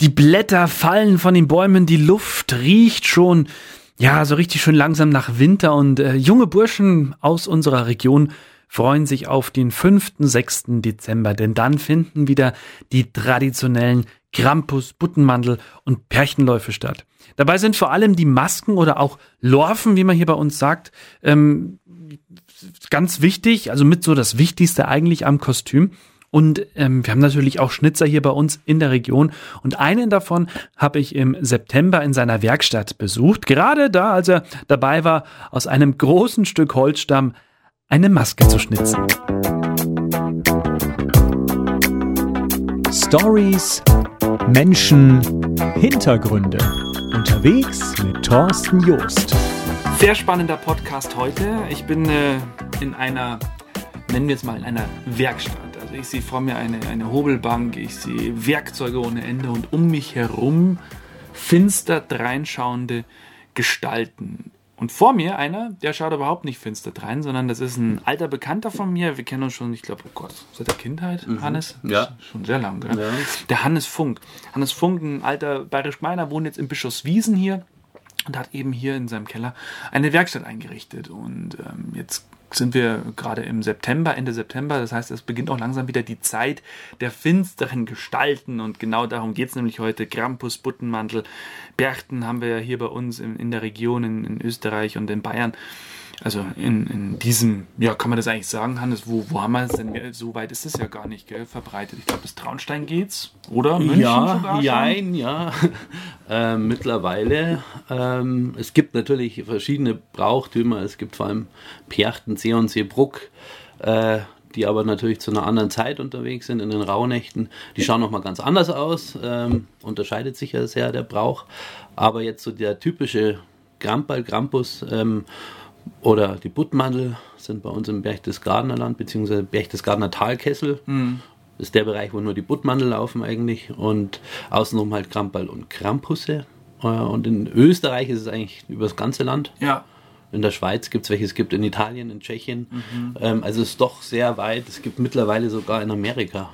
Die Blätter fallen von den Bäumen, die Luft riecht schon, ja, so richtig schön langsam nach Winter und äh, junge Burschen aus unserer Region freuen sich auf den 5. 6. Dezember, denn dann finden wieder die traditionellen Krampus, Buttenmandel und Pärchenläufe statt. Dabei sind vor allem die Masken oder auch Lorfen, wie man hier bei uns sagt, ähm, ganz wichtig, also mit so das Wichtigste eigentlich am Kostüm. Und ähm, wir haben natürlich auch Schnitzer hier bei uns in der Region. Und einen davon habe ich im September in seiner Werkstatt besucht. Gerade da, als er dabei war, aus einem großen Stück Holzstamm eine Maske zu schnitzen. Stories, Menschen, Hintergründe. Unterwegs mit Thorsten Joost. Sehr spannender Podcast heute. Ich bin äh, in einer, nennen wir es mal, in einer Werkstatt. Ich sehe vor mir eine, eine Hobelbank, ich sehe Werkzeuge ohne Ende und um mich herum finster dreinschauende Gestalten. Und vor mir einer, der schaut überhaupt nicht finster drein, sondern das ist ein alter Bekannter von mir. Wir kennen uns schon, ich glaube, oh Gott, seit der Kindheit, mhm. Hannes? Ja. Schon sehr lang, gell? Ja. Der Hannes Funk. Hannes Funk, ein alter bayerisch Meiner, wohnt jetzt in Bischofswiesen hier und hat eben hier in seinem Keller eine Werkstatt eingerichtet. Und ähm, jetzt sind wir gerade im September, Ende September. Das heißt, es beginnt auch langsam wieder die Zeit der finsteren Gestalten. Und genau darum geht es nämlich heute. Krampus, Buttenmantel, Berchten haben wir ja hier bei uns in, in der Region, in, in Österreich und in Bayern also in, in diesem, ja, kann man das eigentlich sagen, Hannes, wo, wo haben wir es denn? So weit ist es ja gar nicht, gell, verbreitet. Ich glaube, bis Traunstein geht's, oder? München ja, sogar jein, ja. Äh, mittlerweile. Ähm, es gibt natürlich verschiedene Brauchtümer. Es gibt vor allem Perchten, See und Seebruck. Äh, die aber natürlich zu einer anderen Zeit unterwegs sind, in den Rauhnächten. Die schauen nochmal ganz anders aus, ähm, unterscheidet sich ja sehr der Brauch. Aber jetzt so der typische Grampal, Krampus ähm, oder die Buttmandel sind bei uns im Berchtesgadener Land, beziehungsweise Berchtesgadener Talkessel. Mhm. Das ist der Bereich, wo nur die Buttmandel laufen eigentlich. Und außenrum halt Krampal und Krampusse. Äh, und in Österreich ist es eigentlich über das ganze Land. Ja. In der Schweiz gibt es welche, es gibt in Italien, in Tschechien. Mhm. Ähm, also es ist doch sehr weit. Es gibt mittlerweile sogar in Amerika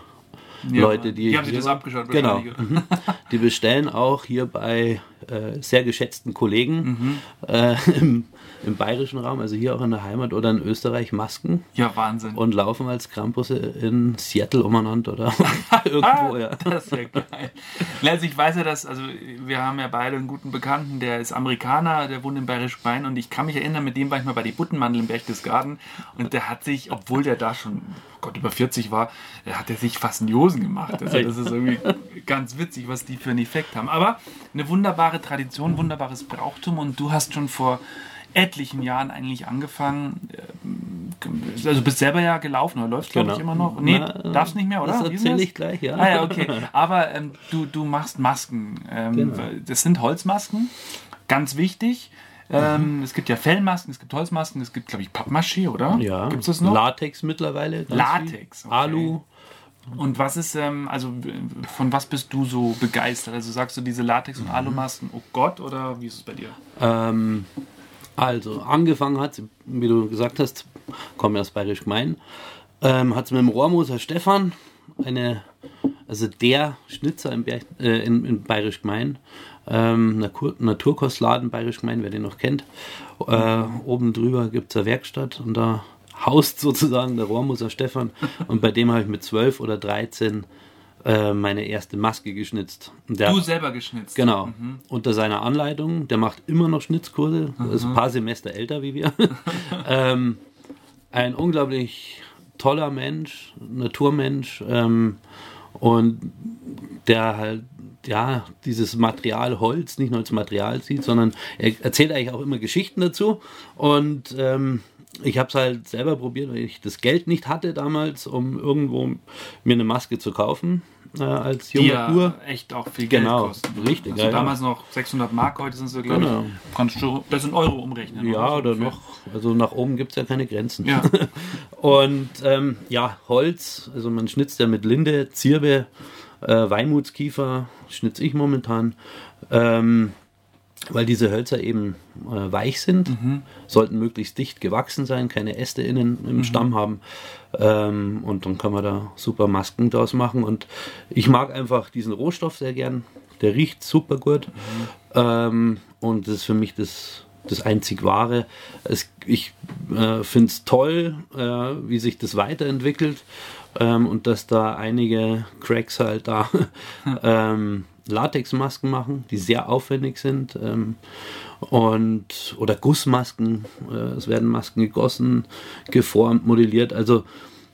ja, Leute, die. Die haben sich das abgeschaut, genau. Mhm. Die bestellen auch hier bei äh, sehr geschätzten Kollegen mhm. äh, im im bayerischen Raum, also hier auch in der Heimat oder in Österreich, Masken. Ja, Wahnsinn. Und laufen als Krampusse in Seattle umeinander oder irgendwo, ja. Das ist ja geil. Also ich weiß ja, dass, also wir haben ja beide einen guten Bekannten, der ist Amerikaner, der wohnt in Bayerisch Bein und ich kann mich erinnern, mit dem war ich mal bei die Buttenmandel im Berchtesgaden und der hat sich, obwohl der da schon, Gott, über 40 war, hat er sich fast einen Josen gemacht. Also das ist irgendwie ganz witzig, was die für einen Effekt haben. Aber eine wunderbare Tradition, wunderbares Brauchtum und du hast schon vor etlichen Jahren eigentlich angefangen. Äh, also bist selber ja gelaufen oder läufst, glaube genau. ich, immer noch. Nee, Na, darfst nicht mehr, oder? Das erzähle ich gleich, ja. Ah, ja, okay. Aber ähm, du, du machst Masken. Ähm, genau. Das sind Holzmasken, ganz wichtig. Ähm, mhm. Es gibt ja Fellmasken, es gibt Holzmasken, es gibt, glaube ich, Pappmaché, oder? Ja. Gibt es das noch? Latex mittlerweile. Latex. Okay. Alu. Und was ist, ähm, also von was bist du so begeistert? Also sagst du diese Latex- und mhm. Alumasken, oh Gott, oder wie ist es bei dir? Ähm, also, angefangen hat, wie du gesagt hast, komme aus Bayerisch Gemein, ähm, hat es mit dem Rohrmoser Stefan, eine, also der Schnitzer im Berg, äh, in, in Bayerisch Gemein, ähm, Natur, Naturkostladen Bayerisch Gemein, wer den noch kennt. Äh, oben drüber gibt es eine Werkstatt und da haust sozusagen der Rohrmoser Stefan und bei dem habe ich mit 12 oder 13 äh, meine erste Maske geschnitzt. Der, du selber geschnitzt? Genau. Mhm. Unter seiner Anleitung. Der macht immer noch Schnitzkurse. Mhm. Ist ein paar Semester älter wie wir. ähm, ein unglaublich toller Mensch, Naturmensch. Ähm, und der halt ja, dieses Material Holz nicht nur als Material sieht, sondern er erzählt eigentlich auch immer Geschichten dazu. Und ähm, ich habe es halt selber probiert, weil ich das Geld nicht hatte damals, um irgendwo mir eine Maske zu kaufen äh, als junger ja Uhr. echt auch viel Geld genau, kosten. Richtig. Also ja, damals ja. noch 600 Mark, heute sind sie, glaube genau. ich, kannst du das in Euro umrechnen. Ja, oder, oder noch, also nach oben gibt es ja keine Grenzen. Ja. Und ähm, ja, Holz, also man schnitzt ja mit Linde, Zirbe, äh, Weinmutskiefer, schnitze ich momentan. Ähm, weil diese Hölzer eben äh, weich sind, mhm. sollten möglichst dicht gewachsen sein, keine Äste innen im mhm. Stamm haben. Ähm, und dann kann man da super Masken draus machen. Und ich mag einfach diesen Rohstoff sehr gern. Der riecht super gut. Ähm, und das ist für mich das, das einzig Wahre. Es, ich äh, finde es toll, äh, wie sich das weiterentwickelt ähm, und dass da einige Cracks halt da ähm, Latexmasken machen, die sehr aufwendig sind. Ähm, und oder Gussmasken, äh, es werden Masken gegossen, geformt, modelliert. Also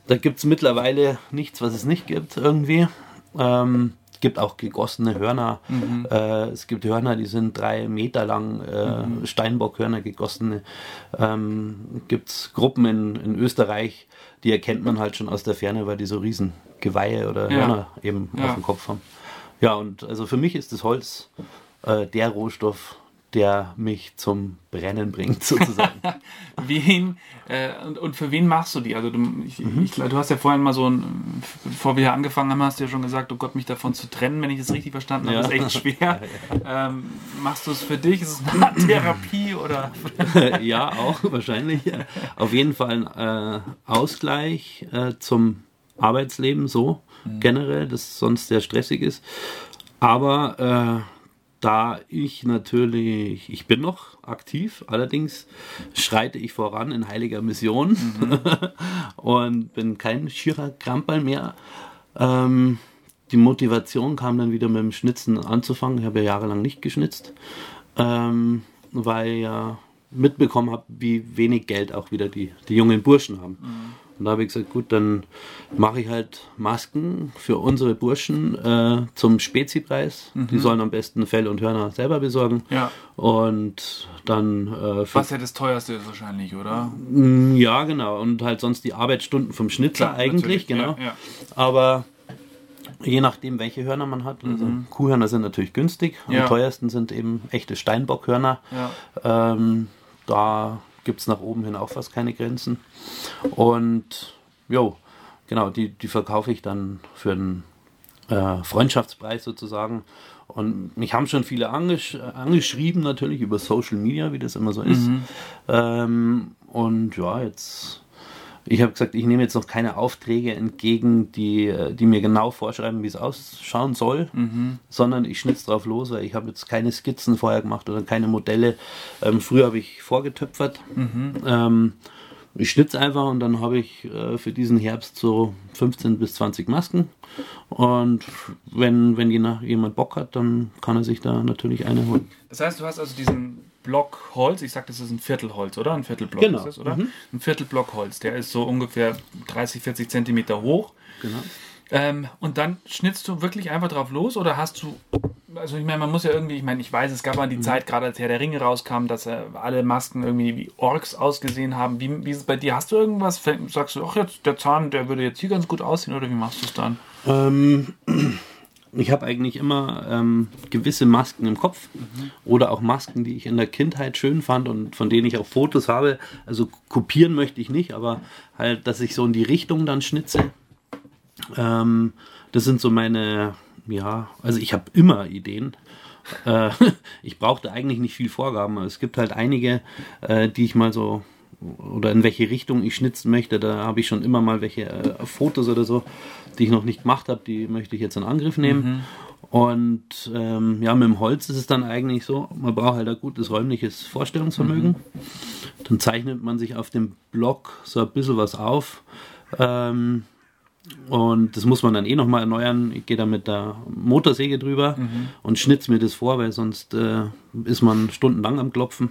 da gibt es mittlerweile nichts, was es nicht gibt irgendwie. Ähm, es gibt auch gegossene Hörner. Mhm. Äh, es gibt Hörner, die sind drei Meter lang, äh, mhm. Steinbockhörner gegossene. Ähm, gibt es Gruppen in, in Österreich, die erkennt man halt schon aus der Ferne, weil die so riesen Geweihe oder ja. Hörner eben ja. auf dem Kopf haben. Ja, und also für mich ist das Holz äh, der Rohstoff, der mich zum Brennen bringt, sozusagen. wen äh, und, und, für wen machst du die? Also du, ich, mhm. ich, du hast ja vorhin mal so ein, bevor wir hier angefangen haben, hast du ja schon gesagt, oh Gott, mich davon zu trennen, wenn ich das richtig verstanden habe, ja. ist echt schwer. ähm, machst du es für dich? Ist es eine Therapie oder? ja, auch wahrscheinlich. Auf jeden Fall ein äh, Ausgleich äh, zum Arbeitsleben so mhm. generell, das sonst sehr stressig ist. Aber äh, da ich natürlich, ich bin noch aktiv, allerdings schreite ich voran in heiliger Mission mhm. und bin kein schierer Kramperl mehr. Ähm, die Motivation kam dann wieder mit dem Schnitzen anzufangen. Ich habe ja jahrelang nicht geschnitzt, ähm, weil ich ja mitbekommen habe, wie wenig Geld auch wieder die, die jungen Burschen haben. Mhm. Und da habe ich gesagt, gut, dann mache ich halt Masken für unsere Burschen äh, zum Spezipreis. Mhm. Die sollen am besten Fell und Hörner selber besorgen. Ja. Und dann. Äh, Was ja das teuerste ist wahrscheinlich, oder? Mm, ja, genau. Und halt sonst die Arbeitsstunden vom Schnitzer Klar, eigentlich, genau. Ja, ja. Aber je nachdem, welche Hörner man hat. Also mhm. Kuhhörner sind natürlich günstig. Am teuersten sind eben echte Steinbockhörner. Ähm, da gibt es nach oben hin auch fast keine Grenzen. Und jo, genau, die, die verkaufe ich dann für einen äh, Freundschaftspreis sozusagen. Und mich haben schon viele angesch angeschrieben, natürlich über Social Media, wie das immer so ist. Mhm. Ähm, und ja, jetzt ich habe gesagt, ich nehme jetzt noch keine Aufträge entgegen, die, äh, die mir genau vorschreiben, wie es ausschauen soll, mhm. sondern ich schnitze drauf los, weil ich habe jetzt keine Skizzen vorher gemacht oder keine Modelle. Ähm, früher habe ich vorgetöpfert. Mhm. Ähm, ich schnitze einfach und dann habe ich äh, für diesen Herbst so 15 bis 20 Masken. Und wenn, wenn jemand Bock hat, dann kann er sich da natürlich eine holen. Das heißt, du hast also diesen Block Holz, ich sag, das ist ein Viertelholz, oder? Ein Viertelblock genau. ist das, oder? Mhm. Ein Viertelblock Holz, der ist so ungefähr 30, 40 Zentimeter hoch. Genau. Ähm, und dann schnitzt du wirklich einfach drauf los oder hast du, also ich meine, man muss ja irgendwie, ich meine, ich weiß, es gab mal die mhm. Zeit, gerade als Herr der Ringe rauskam, dass äh, alle Masken irgendwie wie Orks ausgesehen haben. Wie, wie ist es bei dir? Hast du irgendwas? Sagst du, ach jetzt, der Zahn, der würde jetzt hier ganz gut aussehen oder wie machst du es dann? Ähm, ich habe eigentlich immer ähm, gewisse Masken im Kopf mhm. oder auch Masken, die ich in der Kindheit schön fand und von denen ich auch Fotos habe. Also kopieren möchte ich nicht, aber halt, dass ich so in die Richtung dann schnitze. Ähm, das sind so meine, ja, also ich habe immer Ideen. Äh, ich brauchte eigentlich nicht viel Vorgaben. Es gibt halt einige, äh, die ich mal so oder in welche Richtung ich schnitzen möchte. Da habe ich schon immer mal welche äh, Fotos oder so, die ich noch nicht gemacht habe, die möchte ich jetzt in Angriff nehmen. Mhm. Und ähm, ja, mit dem Holz ist es dann eigentlich so, man braucht halt ein gutes räumliches Vorstellungsvermögen. Mhm. Dann zeichnet man sich auf dem Block so ein bisschen was auf. Ähm, und das muss man dann eh nochmal erneuern. Ich gehe da mit der Motorsäge drüber mhm. und schnitze mir das vor, weil sonst äh, ist man stundenlang am Klopfen.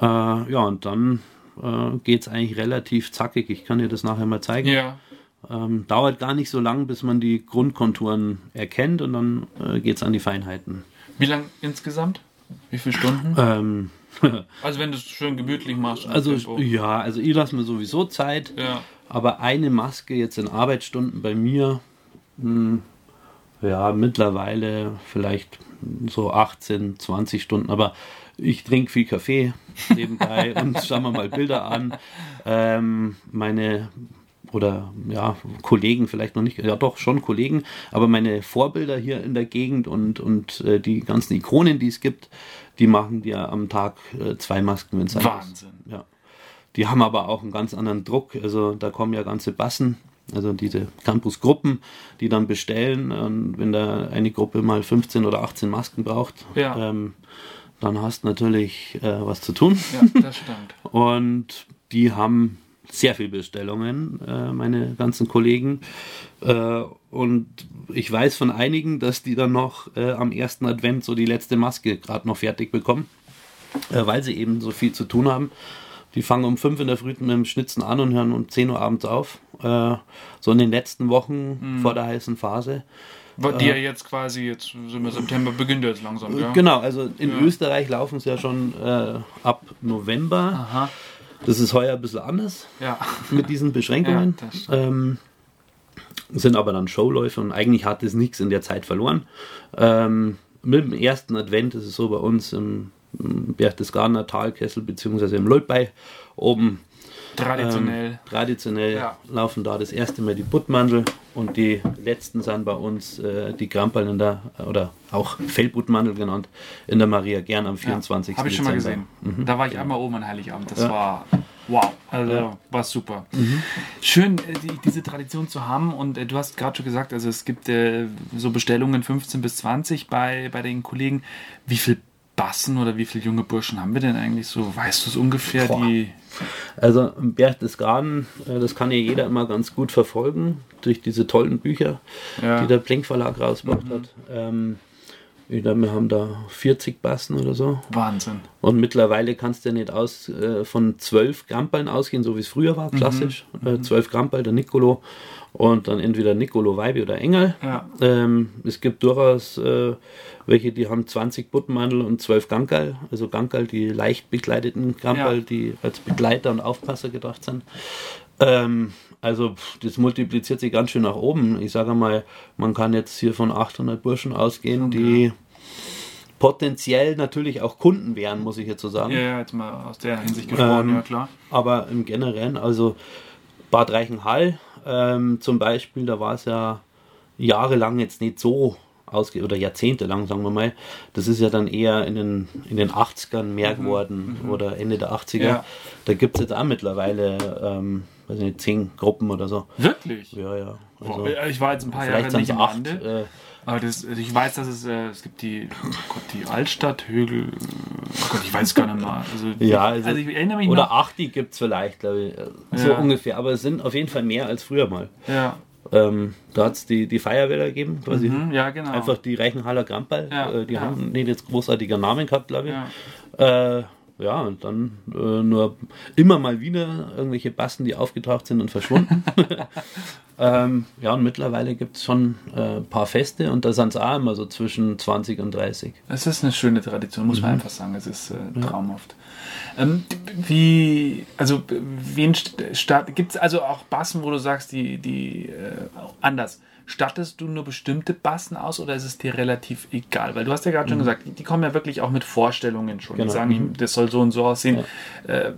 Äh, ja, und dann äh, geht es eigentlich relativ zackig. Ich kann dir das nachher mal zeigen. Ja. Ähm, dauert gar nicht so lang, bis man die Grundkonturen erkennt und dann äh, geht es an die Feinheiten. Wie lang insgesamt? Wie viele Stunden? Ähm, also wenn du es schön gemütlich machst. Also ja, also ich lasse mir sowieso Zeit. Ja. Aber eine Maske jetzt in Arbeitsstunden bei mir, mh, hm, ja, mittlerweile vielleicht so 18, 20 Stunden. Aber ich trinke viel Kaffee nebenbei und schauen wir mal Bilder an. Ähm, meine oder ja, Kollegen vielleicht noch nicht, ja doch schon Kollegen, aber meine Vorbilder hier in der Gegend und, und äh, die ganzen Ikonen, die es gibt, die machen dir am Tag äh, zwei Masken, wenn es Wahnsinn. Ja. Die haben aber auch einen ganz anderen Druck, also da kommen ja ganze Bassen also diese Campusgruppen, die dann bestellen. Und wenn da eine Gruppe mal 15 oder 18 Masken braucht, Ja. ähm, dann hast du natürlich äh, was zu tun. Ja, das stimmt. Und die haben sehr viel Bestellungen, äh, meine ganzen Kollegen. Äh, und ich weiß von einigen, dass die dann noch äh, am ersten Advent so die letzte Maske gerade noch fertig bekommen, äh, weil sie eben so viel zu tun haben. Die fangen um 5 in der Früh mit dem Schnitzen an und hören um 10 Uhr abends auf. Äh, so in den letzten Wochen vor der heißen Phase. Die ja jetzt quasi, jetzt sind wir September, beginnt jetzt langsam, ja? Genau, also in Ja. Österreich laufen es ja schon äh, ab November. Aha, Das ist heuer ein bisschen anders. ja. mit diesen Beschränkungen. Ja, ähm, sind aber dann Showläufe und eigentlich hat es nichts in der Zeit verloren. Ähm, mit dem ersten Advent ist es so bei uns im, im Berchtesgadener Talkessel beziehungsweise im Leutbei oben Traditionell. ähm, traditionell Ja. laufen da das erste Mal die Buttmandel und die letzten sind bei uns äh, die Grampeln in der, oder auch Fellbuttmandel genannt, in der Maria Gern am 24. Habe ich schon mal gesehen. Mhm. Da war ich einmal oben an Heiligabend. Das Ja. war wow. Also Ja. Mhm. war super. Schön, äh, die, diese Tradition zu haben. Und äh, du hast gerade schon gesagt, also es gibt äh, so Bestellungen 15 bis 20 bei, bei den Kollegen. Wie viel Bassen oder wie viele junge Burschen haben wir denn eigentlich so? Weißt du es ungefähr? Boah. Die, Also im Berchtesgaden, äh, das kann ja jeder immer ganz gut verfolgen, durch diese tollen Bücher, Ja. Mhm. die der Blink Verlag rausgebracht hat. Ähm, ich glaube, wir haben da 40 Bassen oder so. Wahnsinn. Und mittlerweile kannst du ja nicht aus, äh, von 12 Grampeln ausgehen, so wie es früher Mhm. war, klassisch. Äh, 12 Grampel, der Nicolo und dann entweder Nicolo, Weibi oder Engel. Ja. Ähm, es gibt durchaus äh, welche, die haben 20 Buttenmandel und 12 Gankerl, also Gankerl, die leicht bekleideten Gankerl, Ja. die als Begleiter und Aufpasser gedacht sind. Ähm, also das multipliziert sich ganz schön nach oben. Ich sage mal, man kann jetzt hier von 800 Burschen ausgehen, die potenziell natürlich auch Kunden wären, muss ich jetzt so sagen. Ja, ja, jetzt mal aus der Hinsicht gesprochen, Ähm, ja klar. Aber im Generellen, also Bad Reichenhall ähm, zum Beispiel, da war es ja jahrelang jetzt nicht so ausge oder jahrzehntelang, sagen wir mal. Das ist ja dann eher in den, in den 80ern mehr geworden oder Ende der 80er. Mhm. Ja. Da gibt es jetzt auch mittlerweile, ähm, weiß nicht, zehn Gruppen oder so. Wirklich? Ja, ja. Also, Boah, ich war jetzt ein paar Jahre nicht im acht. Lande. Äh, Aber das, also ich weiß, dass es, äh, es gibt die, oh Gott, die Altstadt, Högel, oh Gott, ich weiß gar nicht mal. Also, ja, also, also, ich erinnere mich oder noch. 80 gibt es vielleicht, glaube ich. äh, So Ja. ungefähr. Aber es sind auf jeden Fall mehr als früher mal. Ja, Ähm, da hat es die, die Feuerwehr gegeben, quasi. mhm, ja, genau. Einfach die Reichenhaller Grampel. Ja, äh, die ja. haben nicht jetzt großartiger Namen gehabt, glaube ich. Äh, ja, und dann äh, nur immer mal wieder irgendwelche Bassen, die aufgetaucht sind und verschwunden. ähm, ja, und mittlerweile gibt es schon äh, ein paar Feste und da sind es auch immer so zwischen 20 und 30. Es ist eine schöne Tradition, muss man Mhm. einfach sagen. Es ist äh, traumhaft. Ähm, wie, also, wen gibt es also auch Bassen, wo du sagst, die, die, äh, anders. Stattest du nur bestimmte Bassen aus oder ist es dir relativ egal? Weil du hast ja gerade schon gesagt, die, die kommen ja wirklich auch mit Vorstellungen schon. Die Mhm. Genau. sagen, Mhm. das soll so und so aussehen. Äh,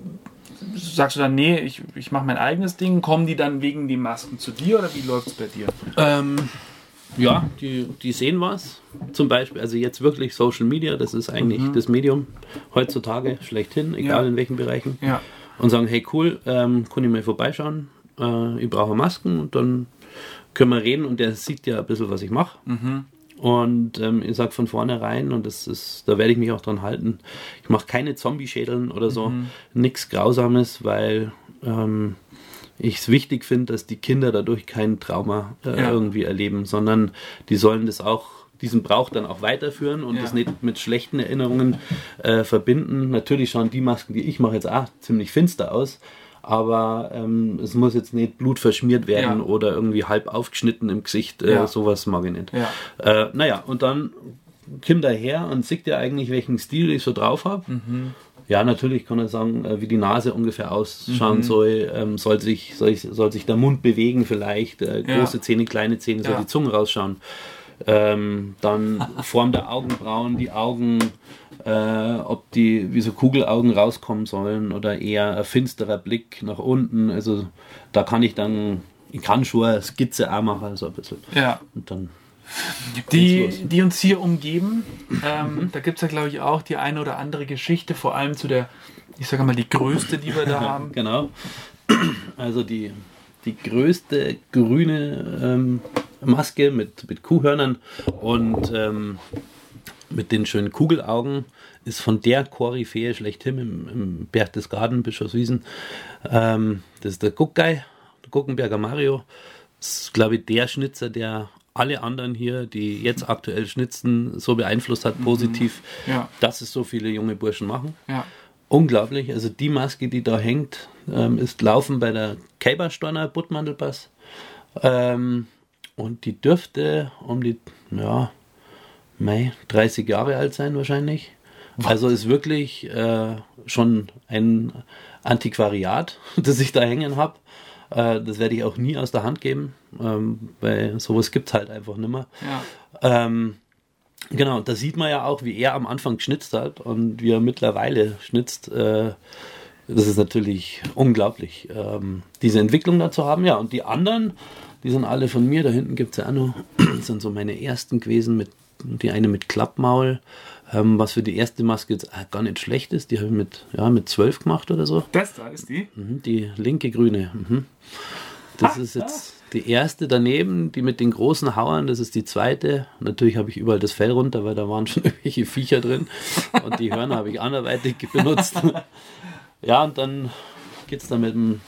sagst du dann, nee, ich, ich mache mein eigenes Ding? Kommen die dann wegen die Masken zu dir oder wie läuft es bei dir? Ähm, ja, die, die sehen was. Zum Beispiel, also jetzt wirklich Social Media, das ist eigentlich das Medium heutzutage schlechthin, egal Ja. in welchen Bereichen. Ja. Und sagen, hey cool, ähm, kann ich mal vorbeischauen, äh, ich brauche Masken und dann können wir reden und der sieht ja ein bisschen, was ich mache. Und ähm, ich sage von vornherein, und das ist, da werde ich mich auch dran halten, ich mache keine Zombie-Schädeln oder so, nichts Grausames, weil ähm, ich es wichtig finde, dass die Kinder dadurch kein Trauma äh, Ja. irgendwie erleben, sondern die sollen das auch, diesen Brauch dann auch weiterführen und Ja. das nicht mit schlechten Erinnerungen äh, verbinden. Natürlich schauen die Masken, die ich mache, jetzt auch ziemlich finster aus. Aber ähm, es muss jetzt nicht blutverschmiert werden Ja. oder irgendwie halb aufgeschnitten im Gesicht. Äh, Ja. Sowas mag ich nicht. Ja. Äh, naja, und dann kommt er her und sieht ja eigentlich, welchen Stil ich so drauf habe. Mhm. Ja, natürlich kann er sagen, äh, wie die Nase ungefähr ausschauen Mhm. soll. Ähm, soll, sich, soll, soll sich der Mund bewegen vielleicht. Äh, große Zähne, kleine Zähne, soll die Zunge rausschauen. Ähm, dann Form der Augenbrauen, die Augen, äh, ob die wie so Kugelaugen rauskommen sollen oder eher ein finsterer Blick nach unten. Also da kann ich dann, ich kann schon eine Skizze auch machen, so ein bisschen. Ja. Und dann Die, die uns hier umgeben, ähm, da gibt es ja, glaube ich, auch die eine oder andere Geschichte, vor allem zu der, ich sage mal, die größte, die wir da haben. Genau. Also die die größte grüne ähm, Maske mit, mit Kuhhörnern und ähm, mit den schönen Kugelaugen. Ist von der Koryphäe schlechthin im, im Berchtesgaden, Bischofswiesen. Ähm, das ist der Guckgei, der Guckenberger Mario. Das ist, glaube ich, der Schnitzer, der alle anderen hier, die jetzt aktuell schnitzen, so beeinflusst hat, positiv, Mhm. Ja. dass es so viele junge Burschen machen. Ja. Unglaublich. Also die Maske, die da hängt, ähm, ist laufen bei der Kälbersteiner Buttmandelpass. Ähm, und die dürfte um die, ja, Mai, 30 Jahre alt sein wahrscheinlich. Also ist wirklich äh, schon ein Antiquariat, das ich da hängen habe. Äh, das werde ich auch nie aus der Hand geben, ähm, weil sowas gibt es halt einfach nimmer. Ja. Ähm, genau, da sieht man ja auch, wie er am Anfang geschnitzt hat und wie er mittlerweile schnitzt. Äh, das ist natürlich unglaublich, ähm, diese Entwicklung da zu haben. Ja, und die anderen, die sind alle von mir. Da hinten gibt es ja auch noch, das sind so meine ersten gewesen, mit, die eine mit Klappmaul, ähm, was für die erste Maske jetzt äh, gar nicht schlecht ist. Die habe ich mit, ja, mit 12 gemacht oder so. Das da ist die. Mhm, Die linke grüne. Mhm. Das ist jetzt die erste daneben, die mit den großen Hauern, das ist die zweite. Natürlich habe ich überall das Fell runter, weil da waren schon irgendwelche Viecher drin. Und die Hörner habe ich anderweitig benutzt. Ja, und dann geht es dann mit dem,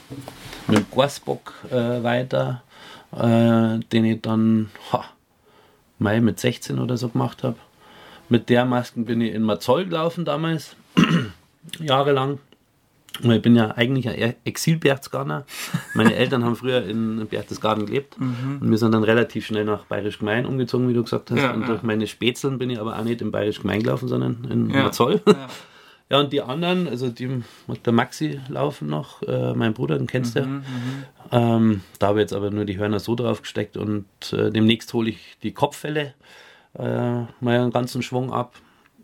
mit dem Gorsbock äh, weiter, äh, den ich dann ha, Mai mit 16 oder so gemacht habe. Mit der Masken bin ich in Mazoll gelaufen damals, jahrelang. Und Ich bin ja eigentlich ein Exil-Berchtesgadener. Meine Eltern haben früher in Berchtesgaden gelebt und wir sind dann relativ schnell nach Bayerisch Gemein umgezogen, wie du gesagt hast. Ja, und ja. durch meine Spätzeln bin ich aber auch nicht in Bayerisch Gemein gelaufen, sondern in Ja. Mazoll. Ja. Ja, und die anderen, also die mit der Maxi laufen noch, äh, mein Bruder, den kennst Mhm, du. Ähm, da habe ich jetzt aber nur die Hörner so drauf gesteckt und äh, demnächst hole ich die Kopffälle äh, mal einen ganzen Schwung ab.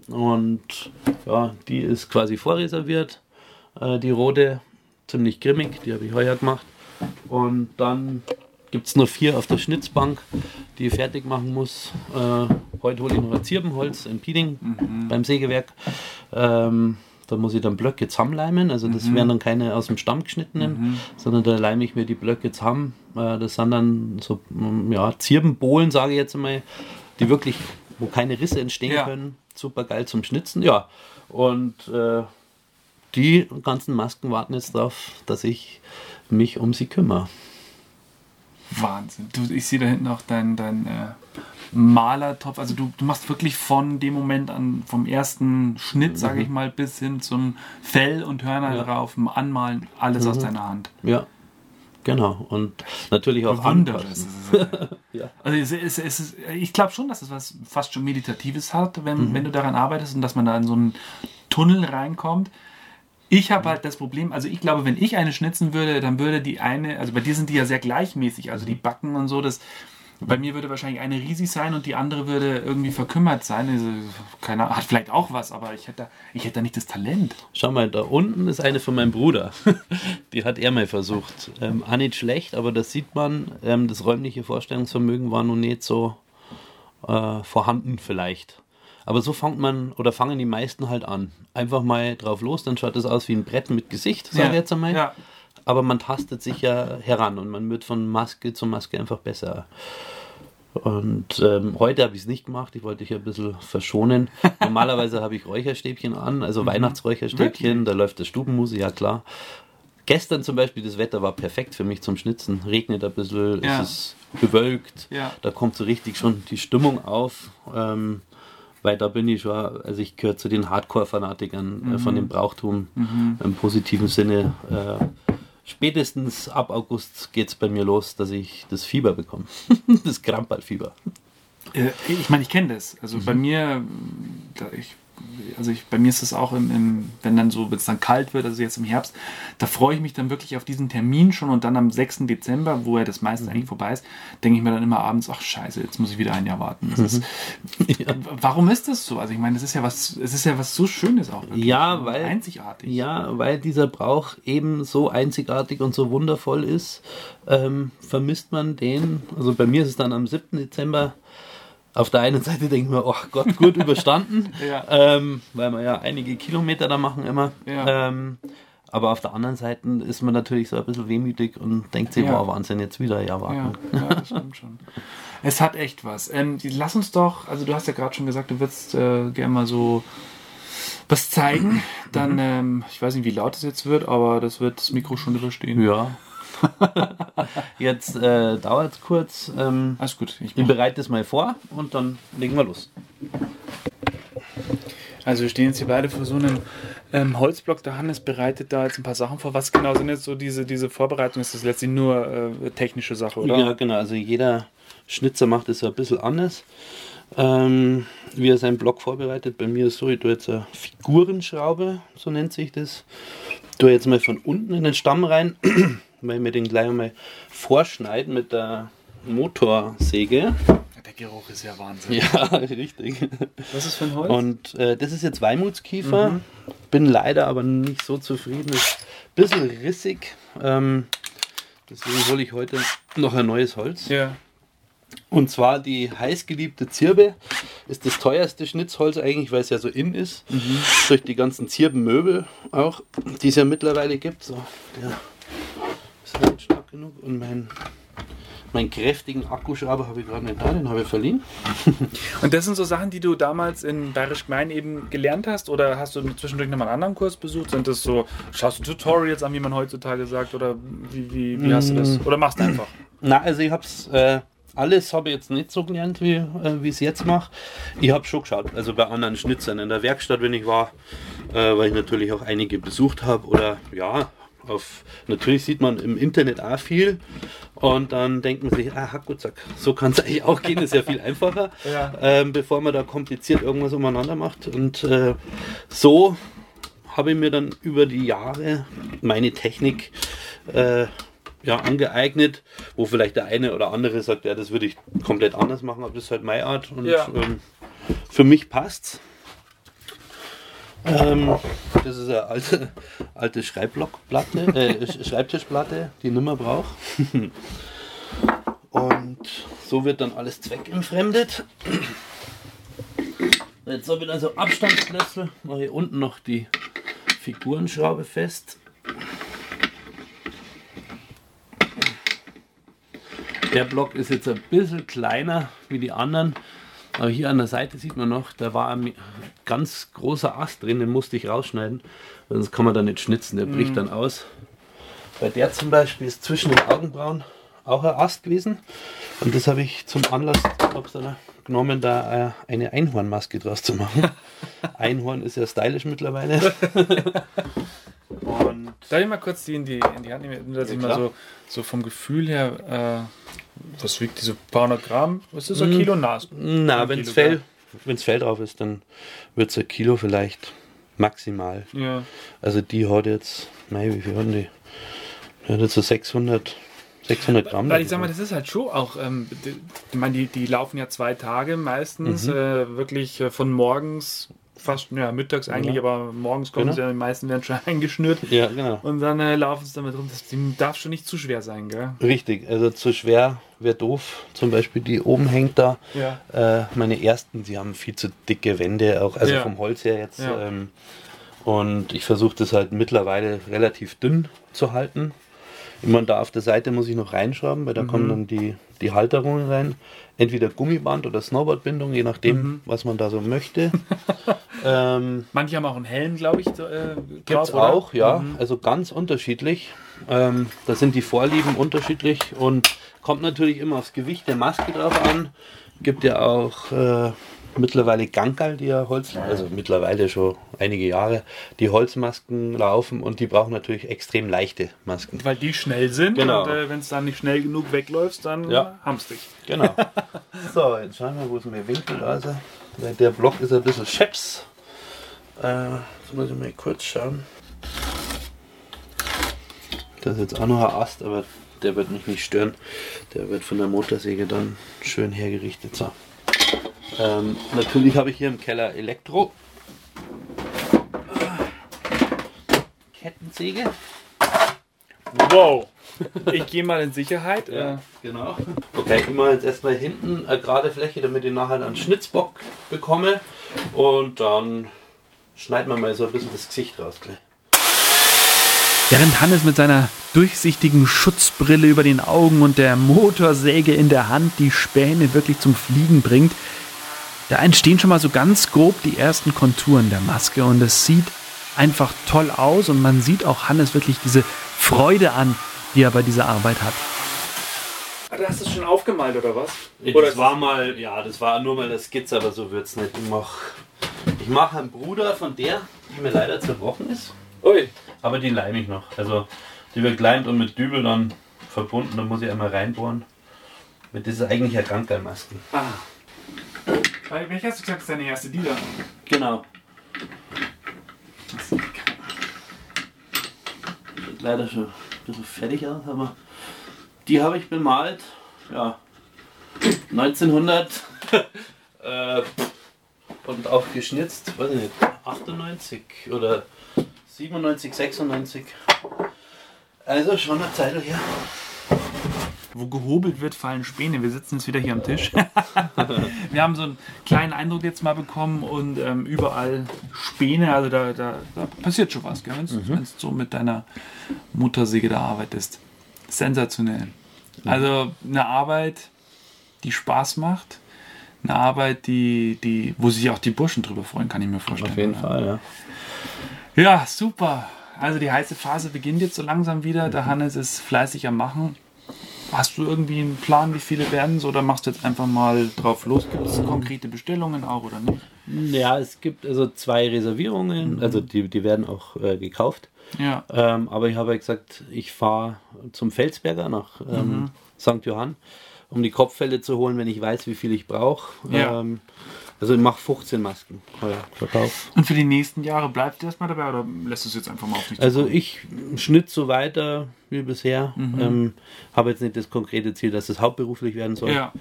Und ja, die ist quasi vorreserviert. Äh, die rote, ziemlich grimmig, die habe ich heuer gemacht. Und dann gibt es nur vier auf der Schnitzbank, die ich fertig machen muss. Äh, heute hole ich noch ein Zirbenholz in Pieding beim Sägewerk. Ähm, da muss ich dann Blöcke zusammenleimen. Also das wären dann keine aus dem Stamm geschnittenen, sondern da leime ich mir die Blöcke zusammen. Äh, das sind dann so mm, ja, Zirbenbohlen, sage ich jetzt mal, die wirklich, wo keine Risse entstehen Ja. können. Super geil zum Schnitzen. Ja. Und äh, die ganzen Masken warten jetzt darauf, dass ich mich um sie kümmere. Wahnsinn. Du, ich sehe da hinten auch dein, dein äh, Malertopf. Also du, du machst wirklich von dem Moment an, vom ersten Schnitt, sage ich mal, bis hin zum Fell und Hörner Mhm. Ja. drauf, Anmalen, alles aus deiner Hand. Ja, genau. Und natürlich auch ist- Ja. Also es, es, es ist, ich glaube schon, dass es was fast schon Meditatives hat, wenn, Mhm. wenn du daran arbeitest und dass man da in so einen Tunnel reinkommt. Ich habe halt das Problem, also ich glaube, wenn ich eine schnitzen würde, dann würde die eine, also bei dir sind die ja sehr gleichmäßig, also die Backen und so, das bei mir würde wahrscheinlich eine riesig sein und die andere würde irgendwie verkümmert sein. Also, keine Ahnung, hat vielleicht auch was, aber ich hätte, ich hätte da nicht das Talent. Schau mal, da unten ist eine von meinem Bruder. Die hat er mal versucht. Ähm, auch nicht schlecht, aber das sieht man, ähm, das räumliche Vorstellungsvermögen war noch nicht so äh, vorhanden vielleicht. Aber so fängt man oder fangen die meisten halt an. Einfach mal drauf los, dann schaut das aus wie ein Brett mit Gesicht, sag ich jetzt einmal. Ja. Aber man tastet sich ja heran und man wird von Maske zu Maske einfach besser. Und ähm, heute habe ich es nicht gemacht, ich wollte dich ein bisschen verschonen. Normalerweise habe ich Räucherstäbchen an, also Weihnachtsräucherstäbchen, Wirklich? da läuft der Stubenmusik, ja klar. Gestern zum Beispiel, das Wetter war perfekt für mich zum Schnitzen. Regnet ein bisschen, Ja. es ist bewölkt, Ja. da kommt so richtig schon die Stimmung auf. Ähm, weil da bin ich schon, also ich gehöre zu den Hardcore-Fanatikern äh, von dem Brauchtum im positiven Sinne. Äh, spätestens ab August geht es bei mir los, dass ich das Fieber bekomme. das Krampalfieber. Äh, Ich meine, ich kenne das. Also Mhm. bei mir, ich, also ich, bei mir ist es auch, im, im, wenn dann so, wenn es dann kalt wird, also jetzt im Herbst, da freue ich mich dann wirklich auf diesen Termin schon und dann am 6. Dezember, wo ja das Mhm. meiste eigentlich vorbei ist, denke ich mir dann immer abends, ach scheiße, jetzt muss ich wieder ein Jahr warten. Das ist, Mhm. Ja. Warum ist das so? Also ich meine, das ist ja was, es ist ja was so Schönes auch. wirklich. Ja, Und weil- Einzigartig. Ja, weil dieser Brauch eben so einzigartig und so wundervoll ist, ähm, vermisst man den. Also bei mir ist es dann am 7. Dezember. Auf der einen Seite denkt man, oh Gott, gut überstanden, Ja. ähm, weil wir ja einige Kilometer da machen immer. Ja. Ähm, aber auf der anderen Seite ist man natürlich so ein bisschen wehmütig und denkt sich, Ja. wow, Wahnsinn, jetzt wieder ja warten. ja, das stimmt schon. Es hat echt was. Ähm, lass uns doch, also du hast ja gerade schon gesagt, du würdest äh, gerne mal so was zeigen. Dann, ähm, ich weiß nicht, wie laut es jetzt wird, aber das wird das Mikro schon überstehen. Ja. jetzt äh, dauert es kurz. Ähm, Alles gut. Ich ich bereite das mal vor und dann legen wir los. Also wir stehen jetzt hier beide vor so einem ähm, Holzblock. Der Hannes bereitet da jetzt ein paar Sachen vor. Was genau sind jetzt so diese, diese Vorbereitung? Ist das letztlich nur äh, technische Sache, oder? Ja, genau. Also jeder Schnitzer macht es ja ein bisschen anders, ähm, wie er seinen Block vorbereitet. Bei mir ist so, ich tue jetzt eine Figurenschraube, so nennt sich das. Tue jetzt mal von unten in den Stamm rein, weil wir den gleich mal vorschneiden mit der Motorsäge. Der Geruch ist ja Wahnsinn. Ja, richtig. Was ist für ein Holz? Und äh, das ist jetzt Weimutskiefer. Bin leider aber nicht so zufrieden. Ist ein bisschen rissig. Ähm, deswegen hole ich heute noch ein neues Holz. ja. Und zwar die heißgeliebte Zirbe ist das teuerste Schnitzholz eigentlich, weil es ja so in ist. Durch die ganzen Zirbenmöbel auch, die es ja mittlerweile gibt. So, der ist halt nicht stark genug. Und mein, meinen kräftigen Akkuschrauber habe ich gerade nicht da, den habe ich verliehen. Und das sind so Sachen, die du damals in Bayerisch Gmein eben gelernt hast? Oder hast du zwischendurch nochmal einen anderen Kurs besucht? Sind das so, schaust du Tutorials an, wie man heutzutage sagt? Oder wie, wie, wie hast du das? Oder machst du einfach? Na, also ich habe es äh, alles habe ich jetzt nicht so gelernt, wie, äh, ich es jetzt mache. Ich habe schon geschaut, also bei anderen Schnitzern in der Werkstatt, wenn ich war, äh, weil ich natürlich auch einige besucht habe oder ja, auf, natürlich sieht man im Internet auch viel und dann denkt man sich, ah, Hackgutzack, so kann es eigentlich auch gehen, ist ja viel einfacher, Ja. ähm, bevor man da kompliziert irgendwas umeinander macht. Und äh, so habe ich mir dann über die Jahre meine Technik äh, ja, angeeignet, wo vielleicht der eine oder andere sagt, ja, das würde ich komplett anders machen, aber das ist halt meine Art und Ja. ähm, für mich passt's. Ähm, das ist eine alte, alte Schreibblockplatte, äh, Sch- Schreibtischplatte, die ich nicht mehr brauche. Und so wird dann alles zweckentfremdet. Jetzt habe ich dann so Abstandsschlüssel, mache ich unten noch die Figurenschraube fest. Der Block ist jetzt ein bisschen kleiner wie die anderen. Aber hier an der Seite sieht man noch, da war ein ganz großer Ast drin, den musste ich rausschneiden. Sonst kann man da nicht schnitzen, der bricht dann aus. Bei der zum Beispiel ist zwischen den Augenbrauen auch ein Ast gewesen. Und das habe ich zum Anlass genommen, da äh, eine Einhornmaske draus zu machen. Einhorn ist ja stylisch mittlerweile. Und Darf ich mal kurz die in die, in die Hand nehmen, dass Ja, ich mal so, so vom Gefühl her, äh, was wiegt diese paar hundert Gramm? Was ist das, ein Mm. Kilo Nas? Na, wenn es Fell, wenn's Fell drauf ist, dann wird es ein Kilo vielleicht maximal. Ja. Also die hat jetzt, mei, wie viel haben die? Die hat jetzt so 600, 600 Gramm. Weil ich sag mal, das ist halt schon auch, ähm, die, ich meine, die, die laufen ja zwei Tage meistens, Mhm. äh, wirklich äh, von morgens, fast, ja, mittags eigentlich, Ja. aber morgens kommen Genau. sie ja, die meisten werden schon eingeschnürt. ja, genau. Und dann äh, laufen sie damit rum. Das die darf schon nicht zu schwer sein, gell? Richtig, also zu schwer wäre doof. Zum Beispiel die oben hängt da. Ja. Äh, meine ersten, die haben viel zu dicke Wände, auch also Ja. vom Holz her jetzt. Ähm, und ich versuche das halt mittlerweile relativ dünn zu halten. Immer da auf der Seite muss ich noch reinschrauben, weil da kommen dann die, die Halterungen rein. Entweder Gummiband oder Snowboardbindung, je nachdem, was man da so möchte. ähm, Manche haben auch einen Helm, glaube ich, äh, Gibt es auch, ja. Mhm. Also ganz unterschiedlich. Ähm, da sind die Vorlieben unterschiedlich und kommt natürlich immer aufs Gewicht der Maske drauf an. Gibt ja auch äh, mittlerweile Gankerl, die ja Holz, also mittlerweile schon einige Jahre, die Holzmasken laufen und die brauchen natürlich extrem leichte Masken. Weil die schnell sind Genau. und äh, wenn es dann nicht schnell genug wegläufst, dann Ja. haben's dich. Genau. so, jetzt schauen wir, wo ist mein Winkel? Also, der- der Block ist ein bisschen scheps. Äh, jetzt muss ich mal kurz schauen. Das ist jetzt auch noch ein Ast, aber der wird mich nicht stören. Der wird von der Motorsäge dann schön hergerichtet. So. Ähm, natürlich habe ich hier im Keller Elektro. Kettensäge. Wow. Ich gehe mal in Sicherheit. Äh, genau. Okay, ich mache jetzt erstmal hinten eine gerade Fläche, damit ich nachher einen Schnitzbock bekomme. Und dann schneiden wir mal so ein bisschen das Gesicht raus. Gleich. Während Hannes mit seiner durchsichtigen Schutzbrille über den Augen und der Motorsäge in der Hand die Späne wirklich zum Fliegen bringt, da entstehen schon mal so ganz grob die ersten Konturen der Maske und es sieht einfach toll aus und man sieht auch Hannes wirklich diese Freude an, die er bei dieser Arbeit hat. Du hast es schon aufgemalt oder was? Oder das war mal, ja, das war nur mal eine Skizze, aber so wird es nicht. Ich mache einen Bruder von der, die mir leider zerbrochen ist, Ui. aber die leime ich noch. Also die wird geleimt und mit Dübel dann verbunden, da muss ich einmal reinbohren. Mit dieser eigentlich eine Ganggeilmasken. Ah. Welcher hast du gesagt, ist deine erste Lieder? Genau. Sieht leider schon ein bisschen fertig aus, aber die habe ich bemalt, ja, 1900 äh, und auch geschnitzt, weiß ich nicht, 98 oder 97, 96. Also schon eine Zeit her. Wo gehobelt wird, fallen Späne. Wir sitzen jetzt wieder hier am Tisch. wir haben so einen kleinen Eindruck jetzt mal bekommen und ähm, überall Späne. Also da, da, da passiert schon was, wenn du Mhm. so mit deiner Motorsäge da arbeitest. Sensationell. Also eine Arbeit, die Spaß macht. Eine Arbeit, die, die, wo sich auch die Burschen drüber freuen, kann ich mir vorstellen. Auf jeden oder? Fall, ja. Ja, super. Also die heiße Phase beginnt jetzt so langsam wieder. Der Hannes ist fleißig am Machen. Hast du irgendwie einen Plan, wie viele werden es oder machst du jetzt einfach mal drauf los? Gibt es konkrete Bestellungen auch oder nicht? Ja, es gibt also zwei Reservierungen, also die, die werden auch äh, gekauft. Ja. Ähm, aber ich habe ja gesagt, ich fahre zum Felsberger nach ähm, St. Johann, um die Kopffälle zu holen, wenn ich weiß, wie viel ich brauche. Ja. Ähm, also ich mache 15 Masken heuer Verkauf. Und für die nächsten Jahre bleibt du erstmal dabei oder lässt du es jetzt einfach mal auf dich Also ich schnitt so weiter wie bisher. Ähm, habe jetzt nicht das konkrete Ziel, dass es hauptberuflich werden soll. Ja,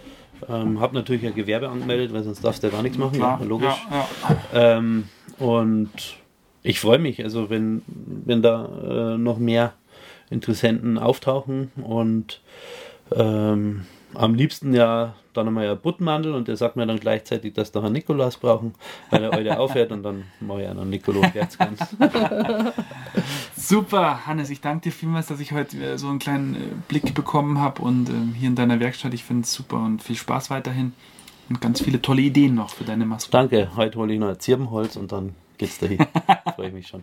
Ähm, habe natürlich ein Gewerbe angemeldet, weil sonst darfst du ja gar nichts machen. klar. Ja, logisch. Ja, ja. Ähm, und ich freue mich, also wenn, wenn da äh, noch mehr Interessenten auftauchen und ähm, am liebsten ja dann einmal ja Buttmandel und der sagt mir dann gleichzeitig, dass da einen Nikolaus brauchen, weil er heute aufhört und dann mache ich einen Nikolaus Herzkranz. Super, Hannes, ich danke dir vielmals, dass ich heute äh, so einen kleinen äh, Blick bekommen habe und ähm, hier in deiner Werkstatt. Ich finde es super und viel Spaß weiterhin und ganz viele tolle Ideen noch für deine Maske. Danke, heute hole ich noch ein Zirbenholz und dann geht's dahin. freue ich mich schon.